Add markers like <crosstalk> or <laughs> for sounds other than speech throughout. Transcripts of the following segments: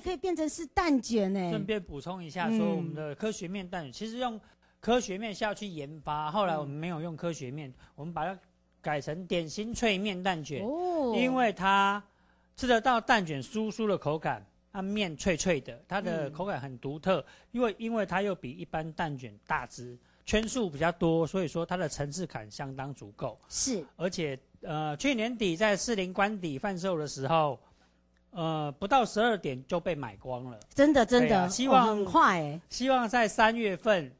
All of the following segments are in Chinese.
可以变成是蛋卷呢。顺便补充一下，说我们的科学面蛋卷，嗯、其实用科学面下去研发，后来我们没有用科学面，我们把它改成点心脆面蛋卷。哦，因为它吃得到蛋卷酥酥的口感，它面脆脆的，它的口感很独特。因为因为它又比一般蛋卷大只，圈数比较多，所以说它的层次感相当足够。是，而且呃，去年底在士林官邸贩售的时候。呃，不到十二点就被买光了，真的真的，啊、希望、哦、很快哎，希望在三月份，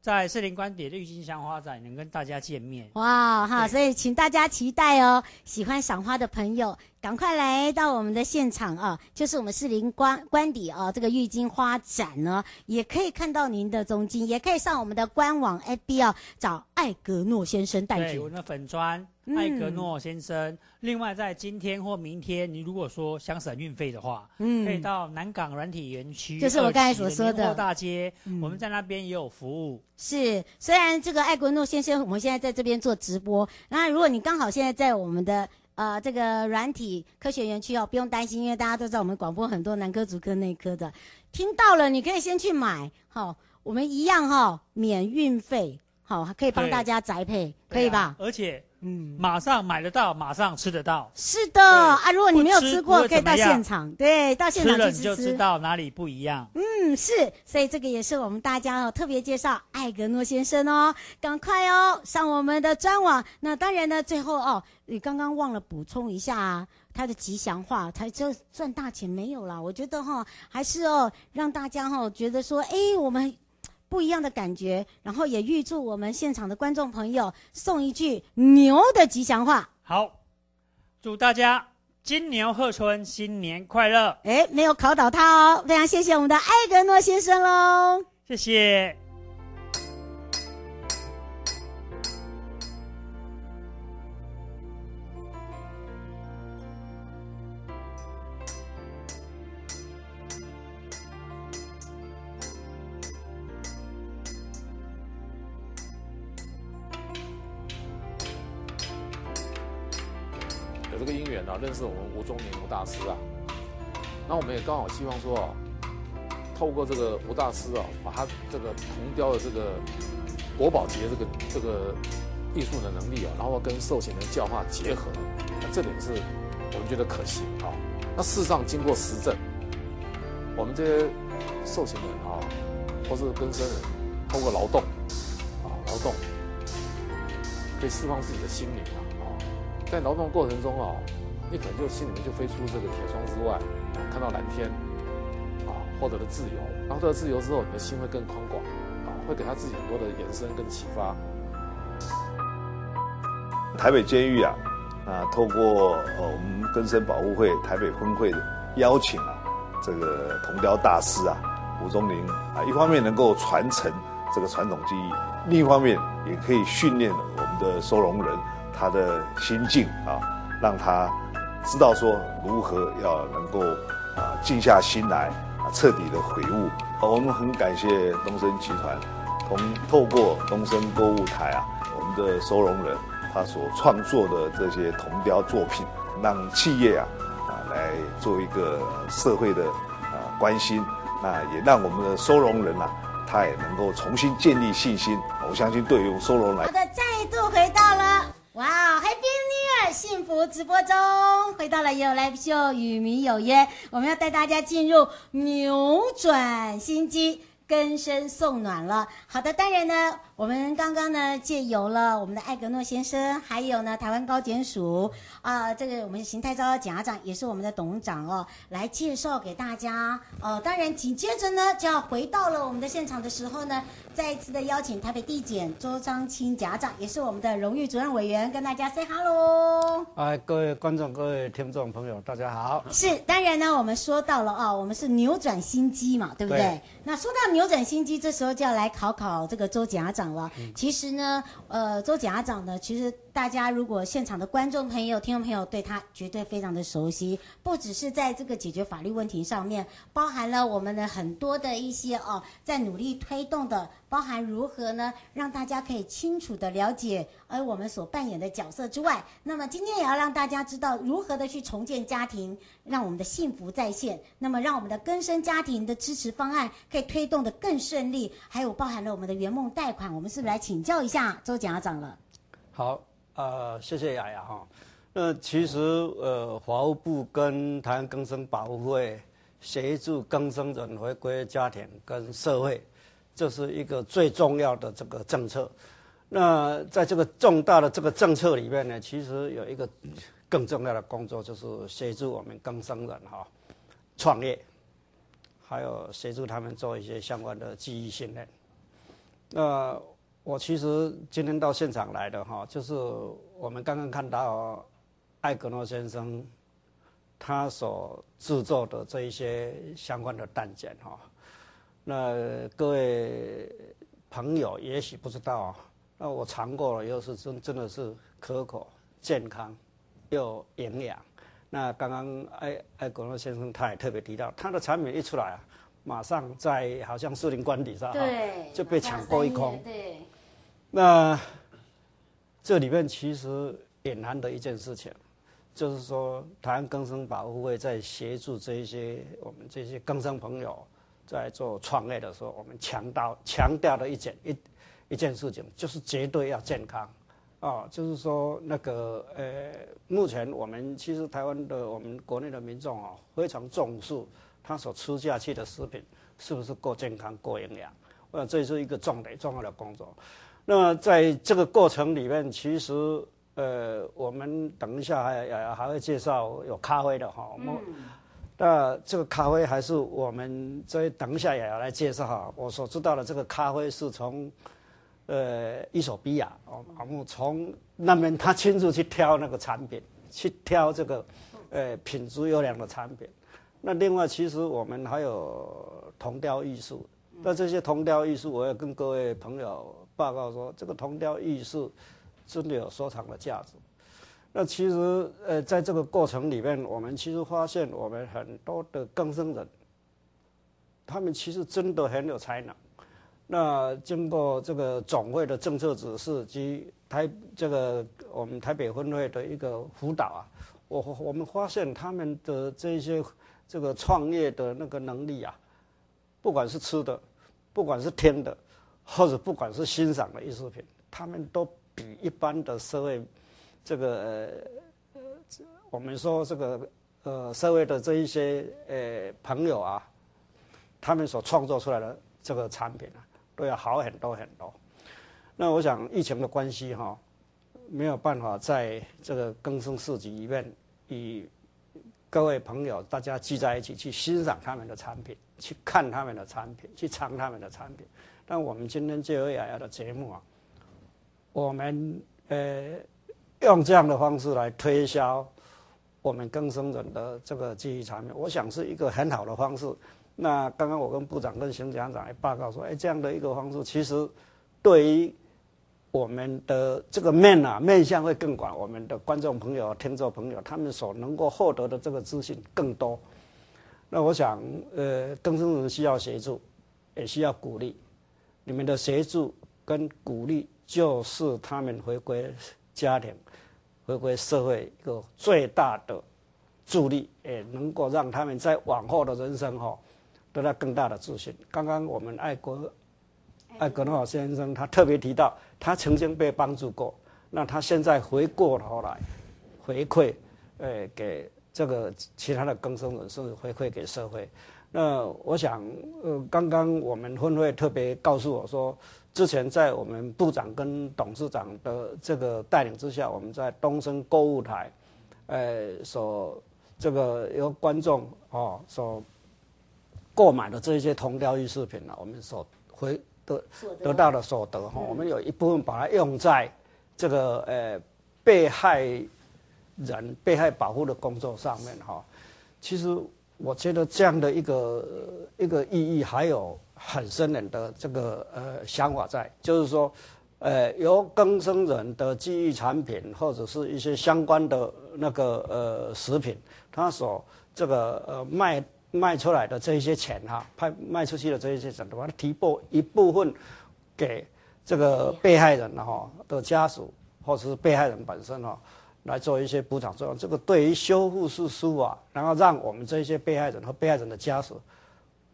在士林官邸的郁金香花展能跟大家见面。哇哈，所以请大家期待哦，喜欢赏花的朋友。赶快来到我们的现场啊！就是我们士林官官邸啊，这个郁金花展呢，也可以看到您的踪迹，也可以上我们的官网 FB 啊，找艾格诺先生蛋卷。对，我们的粉专艾格诺先生。嗯、另外，在今天或明天，你如果说想省运费的话，嗯，可以到南港软体园区，就是我刚才所说的大街，嗯、我们在那边也有服务。是，虽然这个艾格诺先生，我们现在在这边做直播，那如果你刚好现在在我们的。呃，这个软体科学园区哦，不用担心，因为大家都知道我们广播很多男科、主科、内科的，听到了你可以先去买，好、哦，我们一样哈、哦，免运费，好、可以帮大家宅配，可以吧？啊、而且。嗯，马上买得到，马上吃得到。是的啊，如果你没有吃过，可以到现场，对，到现场去吃。就知道哪里不一样。嗯，是，所以这个也是我们大家哦特别介绍艾格诺先生哦，赶快哦上我们的专网。那当然呢，最后哦，你刚刚忘了补充一下啊，他的吉祥话，他就赚大钱没有啦。我觉得哈、哦，还是哦让大家哈、哦、觉得说，哎，我们。不一样的感觉，然后也预祝我们现场的观众朋友送一句牛的吉祥话。好，祝大家金牛贺春，新年快乐！哎，没有考倒他哦，非常谢谢我们的艾格诺先生喽，谢谢。这个因缘啊，认识我们吴宗宁吴大师啊，那我们也刚好希望说啊，透过这个吴大师啊，把他这个铜雕的这个国宝级的这个这个艺术的能力啊，然后跟受刑人教化结合，这点是我们觉得可行啊。那事实上经过实证，我们这些受刑人啊，或是更生人，通过劳动啊劳动，可以释放自己的心灵啊。在劳动过程中啊，你可能就心里面就飞出这个铁窗之外，看到蓝天，啊，获得了自由。然后获得自由之后，你的心会更宽广，啊，会给他自己很多的延伸跟启发。台北监狱啊，啊，透过呃我们根生保护会台北分会的邀请啊，这个铜雕大师啊吴宗林啊，一方面能够传承这个传统技艺，另一方面也可以训练我们的收容人。他的心境啊，让他知道说如何要能够啊静下心来啊，彻底的悔悟。我们很感谢东森集团，从透过东森购物台啊，我们的收容人他所创作的这些铜雕作品，让企业啊啊来做一个社会的啊关心，那也让我们的收容人啊，他也能够重新建立信心。我相信对于收容来，好的，再度回到。哇、wow，Happy New Year！幸福直播中，回到了有 Live Show 与民有约，我们要带大家进入扭转心机，根深送暖了。好的，当然呢，我们刚刚呢借由了我们的艾格诺先生，还有呢台湾高检署啊，这个我们邢太昭检察长也是我们的董事长哦，来介绍给大家。哦，当然紧接着呢就要回到了我们的现场的时候呢，再一次的邀请台北地检周章清检察长，也是我们的荣誉主任委员，跟大家 say hello。哎，各位观众、各位听众朋友，大家好。是，当然呢，我们说到了啊、哦，我们是扭转心机嘛，对不对？对那说到扭转心机，这时候就要来考考这个周检察长了。嗯、其实呢，呃，周检察长呢，其实大家如果现场的观众朋友、听众朋友对他绝对非常的熟悉，不只是在这个解决法律问题上面，包含了我们的很多的一些哦，在努力推动的，包含如何呢，让大家可以清楚的了解，而我们所扮演的角色之外，那么今天也要让大家知道如何的去重建家庭，让我们的幸福再现，那么让我们的更生家庭的支持方案可以推动的更顺利，还有包含了我们的圆梦贷款，我们是不是来请教一下周检察长了？好，呃，谢谢雅雅哈。那其实呃，法务部跟台湾更生保护会协助更生人回归家庭跟社会，这是一个最重要的这个政策。那在这个重大的这个政策里面呢，其实有一个更重要的工作，就是协助我们更生人哈创业。还有协助他们做一些相关的记忆训练。那我其实今天到现场来的哈，就是我们刚刚看到艾格诺先生他所制作的这一些相关的弹件哈。那各位朋友也许不知道啊，那我尝过了，又是真真的是可口、健康又营养。那刚刚艾艾国诺先生他也特别提到，他的产品一出来啊，马上在好像树林官邸上，对，就被抢购一空。对。那这里面其实隐含的一件事情，就是说台湾更生保护会在协助这一些我们这些更生朋友在做创业的时候，我们强调强调的一件一一件事情，就是绝对要健康。啊，就是说那个呃，目前我们其实台湾的我们国内的民众啊，非常重视他所吃下去的食品是不是够健康、够营养。我这是一个重点、重要的工作。那么在这个过程里面，其实呃，我们等一下还还会介绍有咖啡的哈。我们那这个咖啡还是我们在等一下也要来介绍哈。我所知道的这个咖啡是从。呃，伊索比亚哦，我从那边他亲自去挑那个产品，去挑这个，呃，品质优良的产品。那另外，其实我们还有铜雕艺术。那这些铜雕艺术，我要跟各位朋友报告说，这个铜雕艺术真的有收藏的价值。那其实，呃，在这个过程里面，我们其实发现，我们很多的更生人，他们其实真的很有才能。那经过这个总会的政策指示及台这个我们台北分会的一个辅导啊，我我们发现他们的这些这个创业的那个能力啊，不管是吃的，不管是听的，或者不管是欣赏的艺术品，他们都比一般的社会这个呃我们说这个呃社会的这一些呃朋友啊，他们所创作出来的这个产品啊。都要好很多很多。那我想疫情的关系哈，没有办法在这个更生市集里面与各位朋友大家聚在一起去欣赏他们的产品，去看他们的产品，去尝他们的产品。但我们今天就有雅雅的节目啊，我们呃用这样的方式来推销我们更生人的这个记忆产品，我想是一个很好的方式。那刚刚我跟部长跟邢检察长也报告说，哎，这样的一个方式，其实对于我们的这个面啊，面向会更广，我们的观众朋友、听众朋友，他们所能够获得的这个资讯更多。那我想，呃，更生人需要协助，也需要鼓励。你们的协助跟鼓励，就是他们回归家庭、回归社会一个最大的助力，也能够让他们在往后的人生哈。得到更大的自信。刚刚我们艾格艾格诺先生他特别提到，他曾经被帮助过，那他现在回过头来回馈，呃，给这个其他的更生人士回馈给社会。那我想，呃，刚刚我们分会特别告诉我说，之前在我们部长跟董事长的这个带领之下，我们在东升购物台，呃，所这个由观众哦所购买的这一些铜雕艺术品呢，我们所回得得到的所得哈，我们有一部分把它用在这个呃被害人被害保护的工作上面哈。其实我觉得这样的一个一个意义还有很深远的这个呃想法在，就是说，呃由更生人的记忆产品或者是一些相关的那个呃食品，它所这个呃卖。卖出来的这一些钱哈，卖卖出去的这一些钱的话，提拨一部分给这个被害人哈的家属，或者是被害人本身哈，来做一些补偿作用。这个对于修复式书法，然后让我们这些被害人和被害人的家属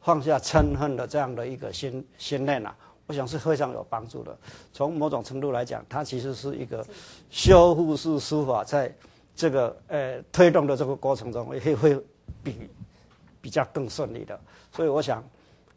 放下嗔恨的这样的一个心心念啊，我想是非常有帮助的。从某种程度来讲，它其实是一个修复式书法在这个呃推动的这个过程中，也会比。比较更顺利的，所以我想，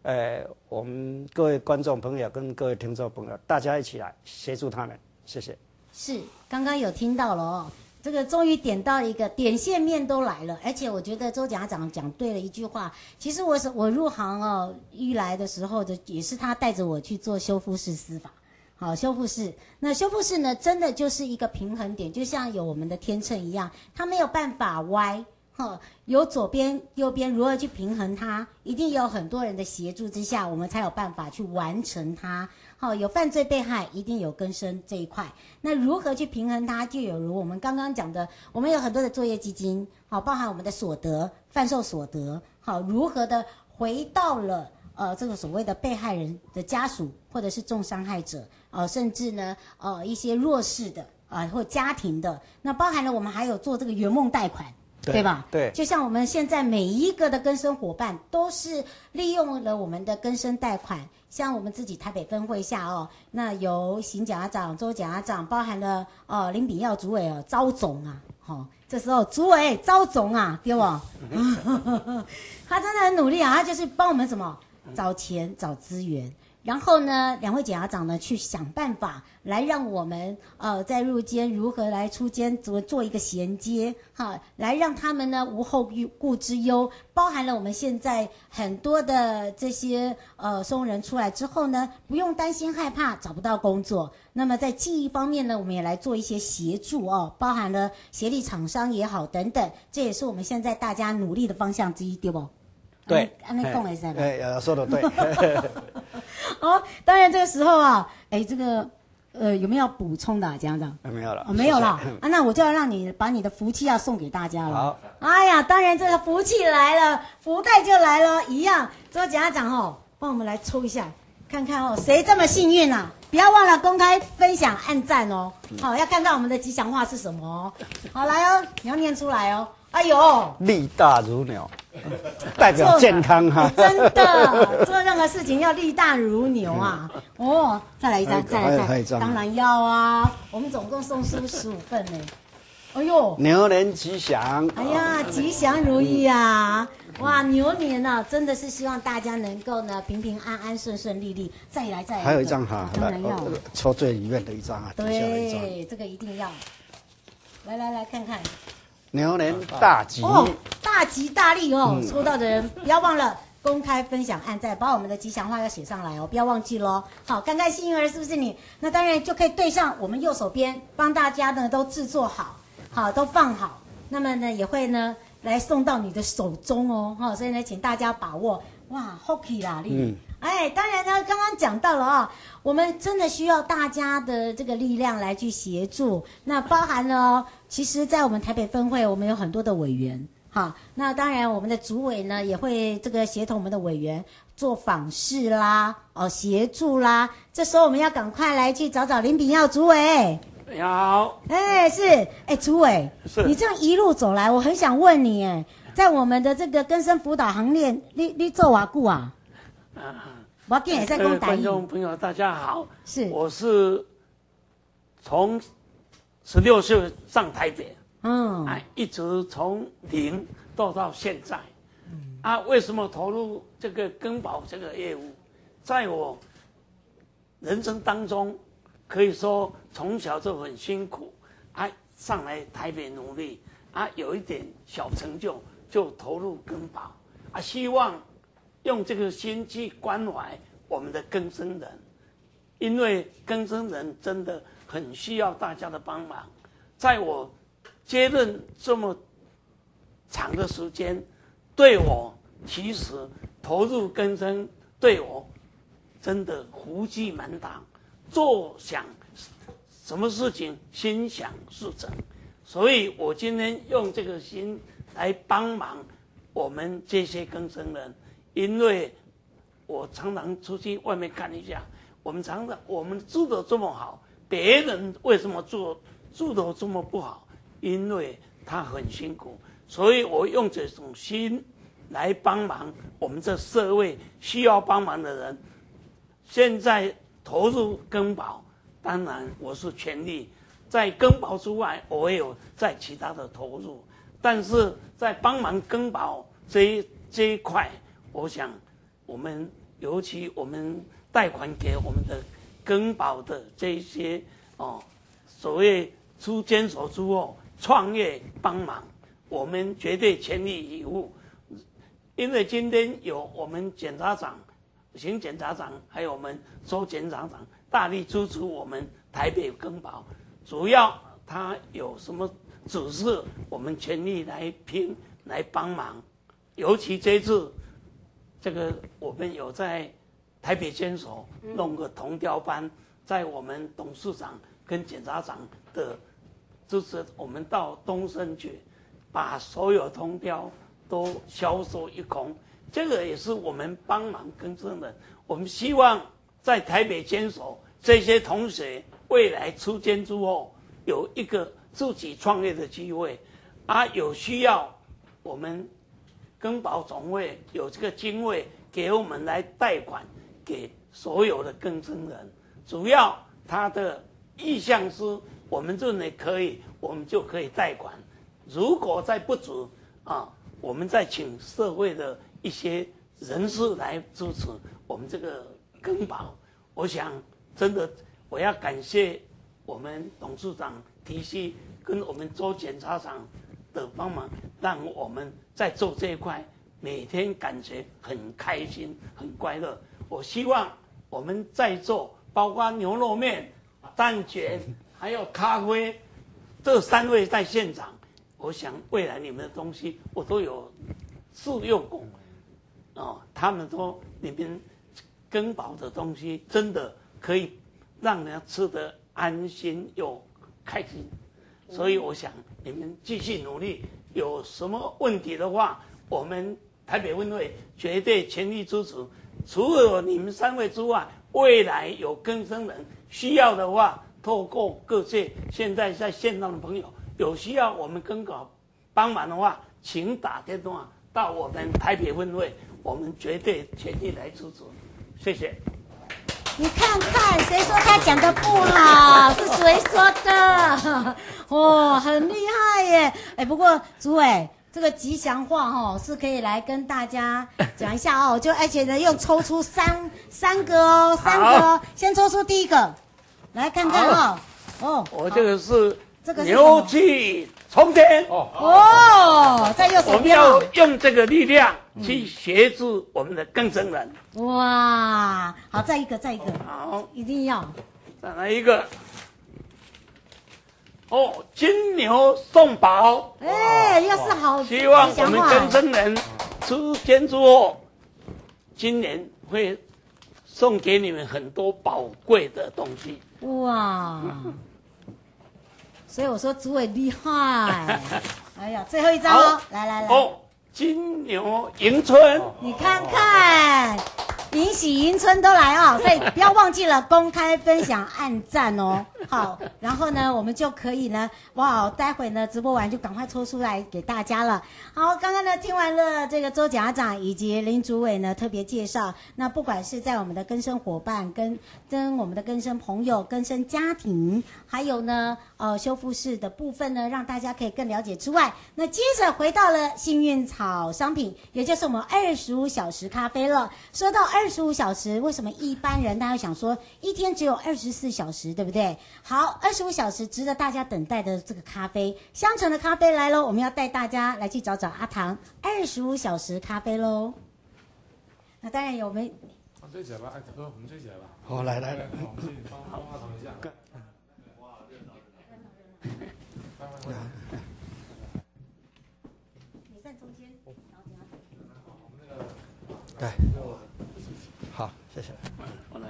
呃，我们各位观众朋友跟各位听众朋友，大家一起来协助他们，谢谢。是，刚刚有听到了哦，这个终于点到一个点线面都来了，而且我觉得周家长讲对了一句话，其实我是我入行哦，一来的时候的也是他带着我去做修复式司法，好，修复式，那修复式呢，真的就是一个平衡点，就像有我们的天秤一样，它没有办法歪。哈，有左边、右边如何去平衡它？一定有很多人的协助之下，我们才有办法去完成它。好，有犯罪被害，一定有更生这一块。那如何去平衡它？就有如我们刚刚讲的，我们有很多的作业基金，好，包含我们的所得、贩售所得，好，如何的回到了呃这个所谓的被害人的家属，或者是重伤害者，呃，甚至呢呃一些弱势的啊、呃、或家庭的，那包含了我们还有做这个圆梦贷款。对，对吧？对，就像我们现在每一个的更生伙伴，都是利用了我们的更生贷款。像我们自己台北分会下哦，那由邢检察长、周检察长，包含了哦林炳耀主委哦，招总啊，好、哦，这时候主委招总啊，对不？<laughs> <laughs> 他真的很努力啊，他就是帮我们什么找钱、找资源。然后呢，两位检察长呢去想办法来让我们呃在入监如何来出监，怎么做一个衔接哈，来让他们呢无后顾之忧，包含了我们现在很多的这些呃松人出来之后呢，不用担心害怕找不到工作。那么在记忆方面呢，我们也来做一些协助哦，包含了协力厂商也好等等，这也是我们现在大家努力的方向之一，对不？对，安内讲一下。哎，说的对。<laughs> <laughs> 哦，当然这个时候啊，哎，这个呃有没有要补充的，检察长？没有了，哦，没有了。啊，那我就要让你把你的福气要送给大家了。好。哎呀，当然这个福气来了，福袋就来了，一样。这个检察长哦，帮我们来抽一下，看看哦，谁这么幸运啊？不要忘了公开分享、按赞哦。好，要看到我们的吉祥话是什么哦？好，来哦，你要念出来哦。哎呦，力大如牛，<laughs> 代表健康哈。真的，做任何事情要力大如牛啊！<laughs> 哦，再来一张，再来一张，当然要啊！我们总共送出十五份呢。哎呦，牛年吉祥！哎呀，吉祥如意啊！哇，牛年呢，真的是希望大家能够呢平平安安、顺顺利利。再来，再来，还有一张哈，当然要抽最里面的一张啊。对，这个一定要。来来来看看。牛年大吉哦，大吉大利哦！抽到的人不要忘了公开分享、按赞，把我们的吉祥话要写上来哦，不要忘记喽。好，看看幸运儿是不是你？那当然就可以对上我们右手边，帮大家呢都制作好，好都放好，那么呢也会呢来送到你的手中哦。哈，所以呢，请大家把握。哇，Hockey 啦，丽。嗯哎，当然呢，刚刚讲到了啊、哦，我们真的需要大家的这个力量来去协助。那包含了哦，其实，在我们台北分会，我们有很多的委员，哈。那当然，我们的主委呢，也会这个协同我们的委员做访视啦，哦，协助啦。这时候，我们要赶快来去找找林炳耀主委。你好。哎，是，哎，主委，是你这样一路走来，我很想问你，哎，在我们的这个更生辅导行列，你你做瓦固啊？啊，我今天也在跟观众朋友大家好，是，我是从十六岁上台北，嗯，哎，一直从零到到现在，嗯，啊，为什么投入这个根宝这个业务？在我人生当中，可以说从小就很辛苦，啊，上来台北努力，啊，有一点小成就就投入根宝，啊，希望用这个心去关怀我们的更生人，因为更生人真的。很需要大家的帮忙，在我接任这么长的时间，对我其实投入更生，对我真的福气满堂，做想什么事情心想事成，所以我今天用这个心来帮忙我们这些更生人，因为我常常出去外面看一下，我们常常我们住的这么好。别人为什么住住的这么不好？因为他很辛苦，所以我用这种心来帮忙我们这社会需要帮忙的人。现在投入更保，当然我是全力，在更保之外，我也有在其他的投入，但是在帮忙更保这一这一块，我想我们尤其我们贷款给我们的。更保的这些哦，所谓出监所之后创业帮忙，我们绝对全力以赴。因为今天有我们检察长、邢检察长，还有我们周检察长大力支持我们台北更保。主要他有什么指示，我们全力来拼来帮忙。尤其这次，这个我们有在。台北监所弄个铜雕班，在我们董事长跟检察长的支持，我们到东升去，把所有铜雕都销售一空。这个也是我们帮忙更生的。我们希望在台北监所这些同学未来出监之后，有一个自己创业的机会，啊，有需要，我们更保总会有这个经费给我们来贷款。给所有的更生人，主要他的意向是，我们认为可以，我们就可以贷款。如果再不足啊，我们再请社会的一些人士来支持我们这个更保。我想，真的我要感谢我们董事长提携跟我们周检察长的帮忙，让我们在做这一块每天感觉很开心、很快乐。我希望我们在做，包括牛肉面、蛋卷，还有咖啡，这三位在现场，我想未来你们的东西我都有试用过，哦，他们说你们更保的东西真的可以让人家吃得安心又开心，所以我想你们继续努力，有什么问题的话，我们台北分会绝对全力支持。除了你们三位之外，未来有更生人需要的话，透过各界现在在线上的朋友有需要我们更保帮忙的话，请打电话到我们台北分会，我们绝对全力来支持。谢谢。你看看，谁说他讲的不好？是谁说的？<laughs> 哦，很厉害耶！哎，不过朱伟。这个吉祥话哦，是可以来跟大家讲一下哦。<laughs> 就而且呢，又抽出三三个哦，三个哦。先抽出第一个，来看看哦。哦，我这个是这个牛气冲天哦。哦，在右手边。我们要用这个力量去协助我们的更生人。哇，好，再一个，再一个，好，一定要。再来一个。哦，金牛送宝，哎，又是好，希望我们更生人出天之后，今年会送给你们很多宝贵的东西。哇，所以我说主委厉害。<laughs> 哎呀，最后一张哦，来来来。哦，金牛迎春，你看看，迎喜迎春都来哦，所以不要忘记了公开分享、按赞哦。好，然后呢，我们就可以呢，哇，待会呢直播完就赶快抽出来给大家。了。好，刚刚呢听完了这个周家。长以及林主委呢特别介绍，那不管是在我们的更生伙伴跟跟我们的更生朋友、更生家。庭，还有呢呃修复室的部分呢，让大家。可以更了解之外，那接着回到了幸运草商品，也就是我们二十五小时咖啡了。说到二十五小时，为什么一般人大家想说一天只有二十四小时，对不对？好，二十五小时值得大家等待的这个咖啡，香橙的咖啡来喽！我们要带大家来去找找阿唐二十五小时咖啡喽。那当然有没？追起来吧，哎，哥，我们追起来吧。好，来来来，我们去帮帮阿唐一下。哇，热闹热闹。来来来。你站中间，然后给他。我们那个。对。好，谢谢。我来。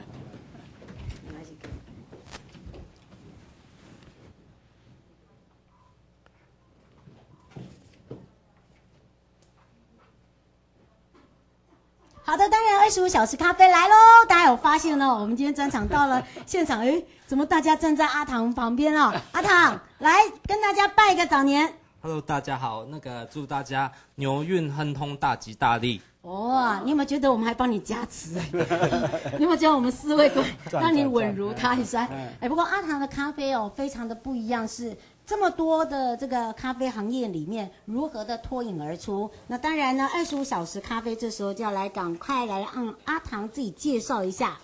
好的，当然二十五小时咖啡来喽！大家有发现呢？我们今天专场到了现场，哎，怎么大家站在阿唐旁边哦？阿唐，来跟大家拜个早年。Hello，大家好，那个祝大家牛运亨通，大吉大利。哇，你有没有觉得我们还帮你加持？<laughs> 你有没有觉得我们四位 <laughs> 让你稳如泰山？哎，不过阿唐的咖啡哦，非常的不一样，是。这么多的这个咖啡行业里面，如何的脱颖而出？那当然呢，二十五小时咖啡这时候就要来赶快来让阿唐自己介绍一下。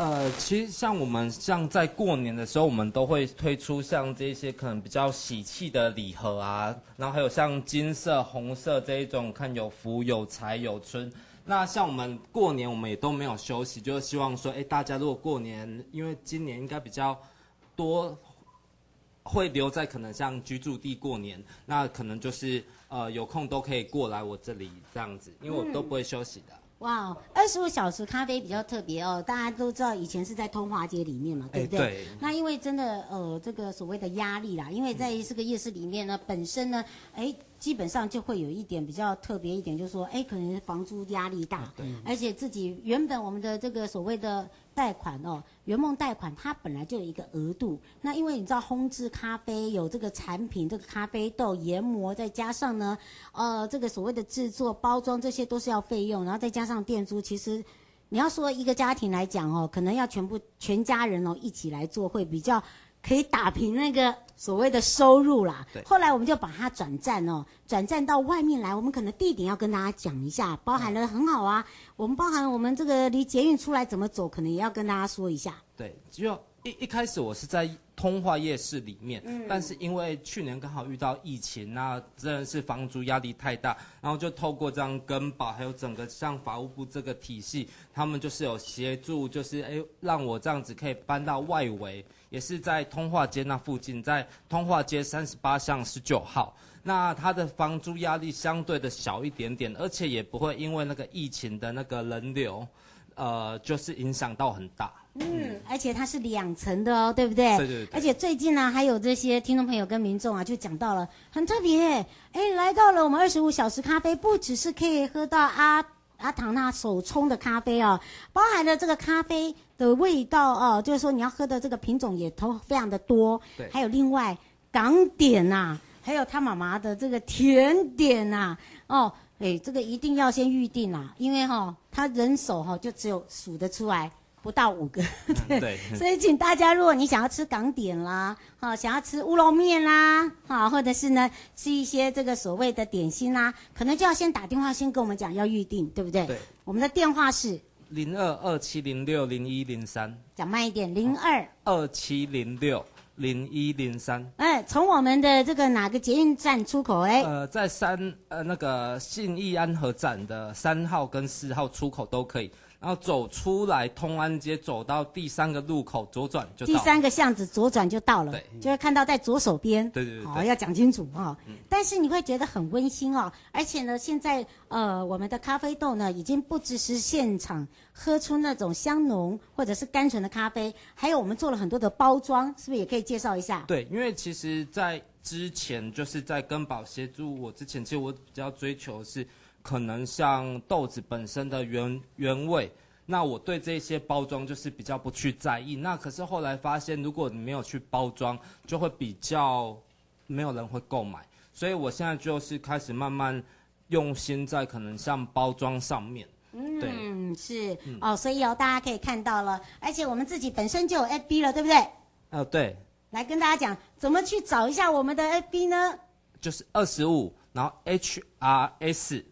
呃，其实像我们像在过年的时候，我们都会推出像这些可能比较喜气的礼盒啊，然后还有像金色、红色这一种，看有福、有财、有春。那像我们过年，我们也都没有休息，就是希望说，哎，大家如果过年，因为今年应该比较多。会留在可能像居住地过年，那可能就是呃有空都可以过来我这里这样子，因为我都不会休息的。哇，二十五小时咖啡比较特别哦，大家都知道以前是在通化街里面嘛，对不对？对。那因为真的呃这个所谓的压力啦，因为在这个夜市里面呢，嗯、本身呢，哎。基本上就会有一点比较特别一点，就是说，哎，可能房租压力大，对，而且自己原本我们的这个所谓的贷款哦，圆梦贷款它本来就有一个额度，那因为你知道烘制咖啡有这个产品，这个咖啡豆研磨，再加上呢，呃，这个所谓的制作包装这些都是要费用，然后再加上店租，其实你要说一个家庭来讲哦，可能要全部全家人哦一起来做会比较。可以打平那个所谓的收入啦。对。后来我们就把它转战哦，转战到外面来。我们可能地点要跟大家讲一下，包含了很好啊。我们包含我们这个离捷运出来怎么走，可能也要跟大家说一下。对，就一一开始我是在通化夜市里面，嗯，但是因为去年刚好遇到疫情，那真的是房租压力太大，然后就透过这样更保，还有整个像法务部这个体系，他们就是有协助，就是哎让我这样子可以搬到外围。也是在通化街那附近，在通化街三十八巷十九号。那它的房租压力相对的小一点点，而且也不会因为那个疫情的那个人流，呃，就是影响到很大。嗯，而且它是两层的哦，对不对？对对对。而且最近呢，还有这些听众朋友跟民众啊，就讲到了很特别，哎，来到了我们二十五小时咖啡，不只是可以喝到阿阿唐那手冲的咖啡哦，包含了这个咖啡。的味道哦，就是说你要喝的这个品种也都非常的多，对，还有另外港点呐、啊，还有他妈妈的这个甜点呐、啊，哦，哎，这个一定要先预定啦，因为哈、哦，他人手哈、哦、就只有数得出来不到五个，<laughs> 对，对，所以请大家，如果你想要吃港点啦，哈、哦，想要吃乌龙面啦，哈、哦，或者是呢吃一些这个所谓的点心啦，可能就要先打电话先跟我们讲要预定，对不对？对，我们的电话是。零二二七零六零一零三，讲慢一点，零二二七零六零一零三。哎，从我们的这个哪个捷运站出口？哎，呃，在三呃那个信义安和站的三号跟四号出口都可以。然后走出来通安街，走到第三个路口左转就到。第三个巷子左转就到了，对，就会看到在左手边。对对对，好，要讲清楚啊、哦嗯。但是你会觉得很温馨哦，而且呢，现在呃，我们的咖啡豆呢，已经不只是现场喝出那种香浓或者是甘醇的咖啡，还有我们做了很多的包装，是不是也可以介绍一下？对，因为其实，在之前就是在根宝协助我之前，其实我比较追求的是。可能像豆子本身的原原味，那我对这些包装就是比较不去在意。那可是后来发现，如果你没有去包装，就会比较没有人会购买。所以我现在就是开始慢慢用心在可能像包装上面。嗯，是、嗯、哦，所以哦，大家可以看到了，而且我们自己本身就有 FB 了，对不对？呃，对。来跟大家讲，怎么去找一下我们的 FB 呢？就是二十五，然后 HRS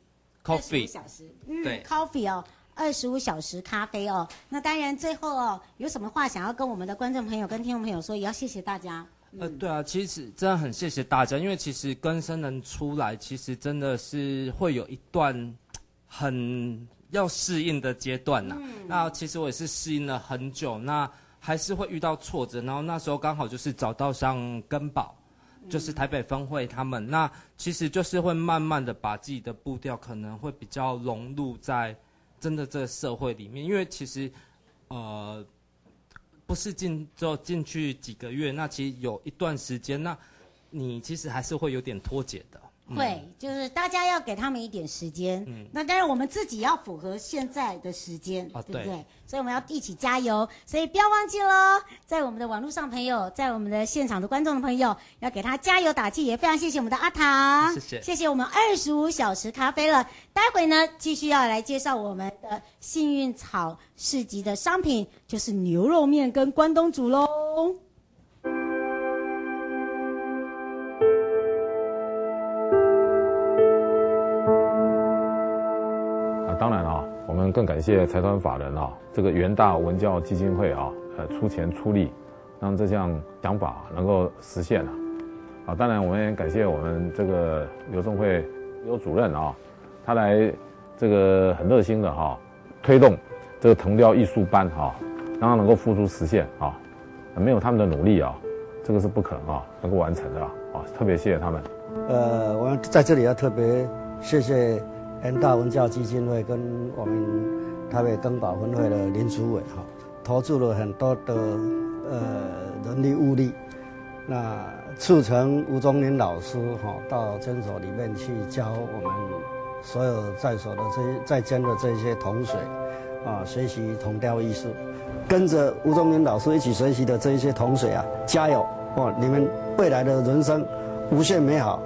Coffee 小时，嗯，对，Coffee 哦，二十五小时咖啡哦。那当然，最后哦，有什么话想要跟我们的观众朋友、跟听众朋友说，也要谢谢大家。嗯、呃，对啊，其实真的很谢谢大家，因为其实更生人出来，其实真的是会有一段很要适应的阶段呐、啊。嗯、那其实我也是适应了很久，那还是会遇到挫折。然后那时候刚好就是找到像根宝，就是台北分会他们，那其实就是会慢慢的把自己的步调可能会比较融入在真的这个社会里面，因为其实呃不是进就进去几个月，那其实有一段时间，那你其实还是会有点脱节的。会，就是大家要给他们一点时间。嗯，那当然我们自己要符合现在的时间，啊、对不对？对，所以我们要一起加油。所以不要忘记喽，在我们的网络上朋友，在我们的现场的观众的朋友，要给他加油打气。也非常谢谢我们的阿唐，谢谢，谢谢我们二十五小时咖啡了。待会呢，继续要来介绍我们的幸运草市集的商品，就是牛肉面跟关东煮喽。更感谢财团法人啊，这个元大文教基金会啊，呃，出钱出力，让这项想法能够实现了。啊，当然我们也感谢我们这个刘仲会刘主任啊，他来这个很热心的哈，推动这个藤雕艺术班哈，让他能够付诸实现啊。没有他们的努力啊，这个是不可能啊能够完成的啊。特别谢谢他们。呃，我们在这里要特别谢谢。元大文教基金会跟我们台北更保分会的林主委哈，投注了很多的呃人力物力，那促成吴宗林老师哈到诊所里面去教我们所有在所的这些在监的这些同学啊学习铜雕艺术，跟着吴宗林老师一起学习的这一些同学啊，加油哦！你们未来的人生无限美好。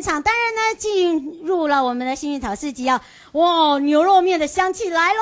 现场当然呢，进入了我们的幸运草市集啊！哇，牛肉面的香气来喽！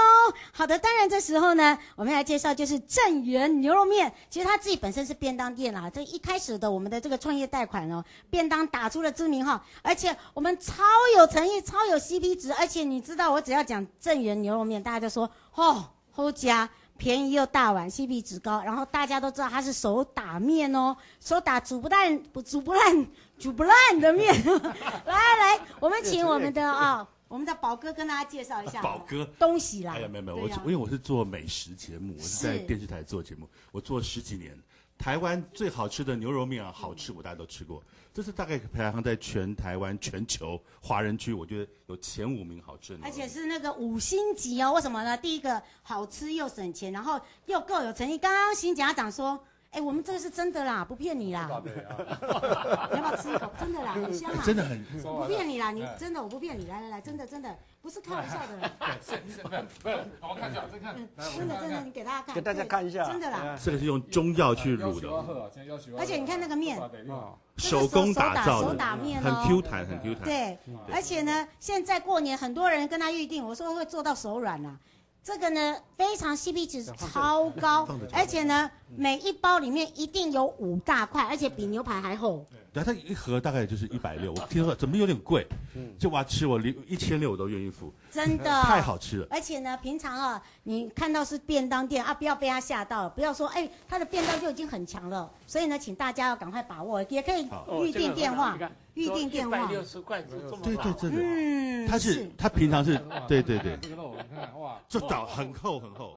好的，当然这时候呢，我们来介绍就是正源牛肉面。其实他自己本身是便当店啊，这一开始的我们的这个创业贷款哦，便当打出了知名号，而且我们超有诚意，超有 CP 值，而且你知道，我只要讲正源牛肉面，大家就说哦，好家。便宜又大碗，CP 值高，然后大家都知道它是手打面哦，手打煮不烂不煮不烂煮不烂的面。<laughs> 来来，我们请我们的啊、哦，我们的宝哥跟大家介绍一下。宝哥，东西啦。哎呀，没有没有，我、啊、因为我是做美食节目，我是在电视台做节目，我做十几年。台湾最好吃的牛肉面啊，好吃，我大家都吃过。这是大概排行在全台湾、全球华人区，我觉得有前五名好吃的。而且是那个五星级哦，为什么呢？第一个好吃又省钱，然后又够有诚意。刚刚新家长说。哎，我们这个是真的啦，不骗你啦。<laughs> 你要不要吃一口？真的啦，很香啊。真的很。不骗你啦，你真的我不骗你，来来来，真的真的不是开玩笑的。是是，不不，我看一下，再看。真的真的，你给大家看。给大家看一下。真的啦。这个是用中药去卤的。而且你看那个面，手工打造的，手打面很 Q 弹，很 Q 弹。对，而且呢，现在过年很多人跟他预定，我说会做到手软啊。这个呢，非常 CP 值超高，而且呢，每一包里面一定有五大块，而且比牛排还厚。然后它一盒大概就是一百六，我听说怎么有点贵，嗯，就我要吃我一千六我都愿意付，真的太好吃了。而且呢，平常啊，你看到是便当店啊，不要被他吓到了，不要说哎，他的便当就已经很强了。所以呢，请大家要赶快把握，也可以预定电话，预定电话。六十块这么对对，真的，嗯，他是他平常是，对对对，这个肉你看哇，这枣很厚很厚。